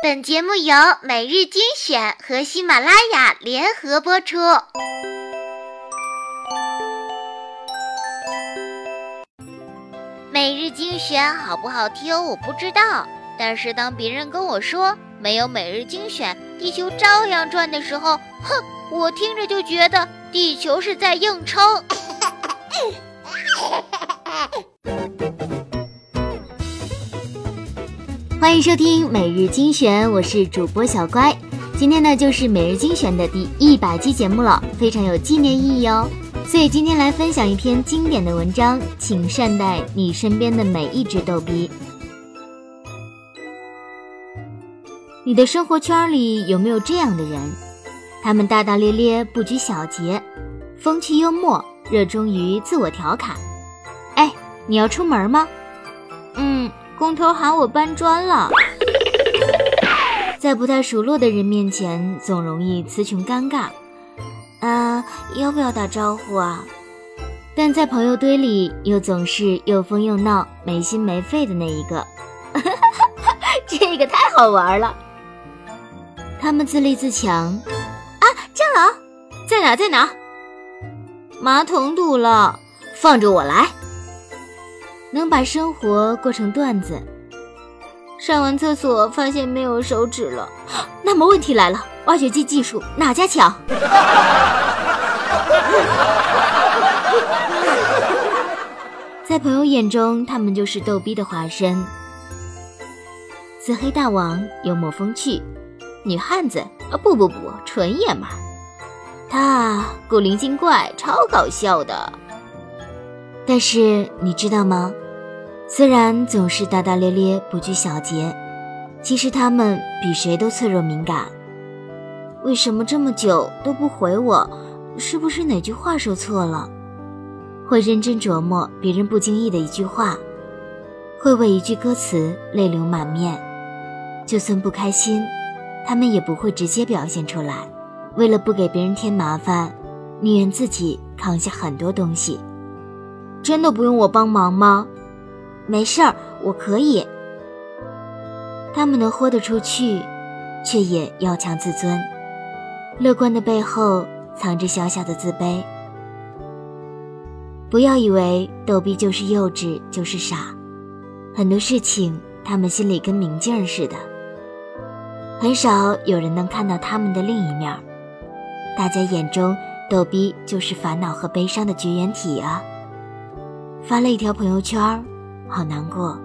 本节目由每日精选和喜马拉雅联合播出。每日精选好不好听我不知道，但是当别人跟我说没有每日精选，地球照样转的时候，哼，我听着就觉得地球是在硬撑。欢迎收听每日精选，我是主播小乖。今天呢，就是每日精选的第一百期节目了，非常有纪念意义哦。所以今天来分享一篇经典的文章，请善待你身边的每一只逗逼。你的生活圈里有没有这样的人？他们大大咧咧，不拘小节，风趣幽默，热衷于自我调侃。哎，你要出门吗？嗯。工头喊我搬砖了，在不太熟络的人面前，总容易词穷尴尬。啊，要不要打招呼啊？但在朋友堆里，又总是又疯又闹、没心没肺的那一个。这个太好玩了。他们自立自强。啊，蟑螂在哪？在哪？马桶堵了，放着我来。能把生活过成段子。上完厕所发现没有手指了，那么问题来了：挖掘机技术哪家强？在朋友眼中，他们就是逗逼的化身。自黑大王幽默风趣，女汉子啊不不不，纯爷们儿。他古灵精怪，超搞笑的。但是你知道吗？虽然总是大大咧咧、不拘小节，其实他们比谁都脆弱敏感。为什么这么久都不回我？是不是哪句话说错了？会认真琢磨别人不经意的一句话，会为一句歌词泪流满面。就算不开心，他们也不会直接表现出来。为了不给别人添麻烦，宁愿自己扛下很多东西。真的不用我帮忙吗？没事儿，我可以。他们能豁得出去，却也要强自尊。乐观的背后藏着小小的自卑。不要以为逗逼就是幼稚，就是傻。很多事情，他们心里跟明镜似的。很少有人能看到他们的另一面。大家眼中，逗逼就是烦恼和悲伤的绝缘体啊。发了一条朋友圈，好难过，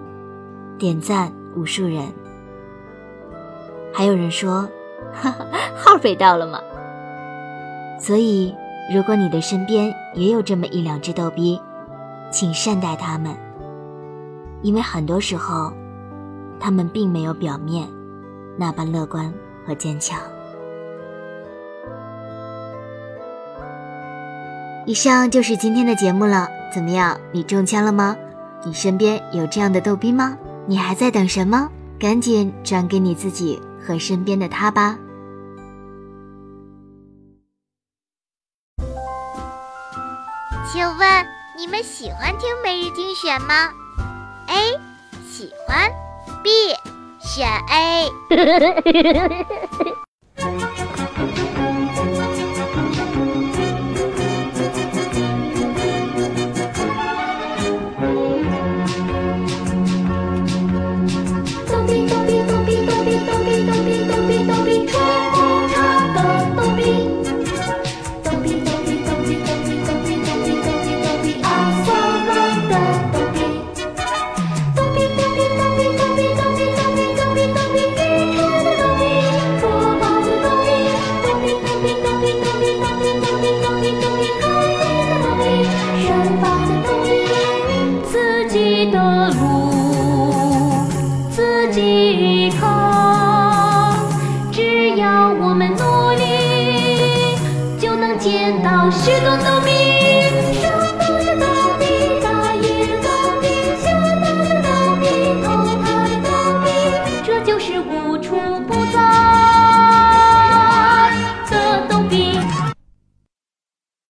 点赞无数人。还有人说，哈哈，号被盗了吗？所以，如果你的身边也有这么一两只逗逼，请善待他们，因为很多时候，他们并没有表面那般乐观和坚强。以上就是今天的节目了。怎么样，你中枪了吗？你身边有这样的逗逼吗？你还在等什么？赶紧转给你自己和身边的他吧。请问你们喜欢听每日精选吗？A 喜欢，B 选 A。见到许多农民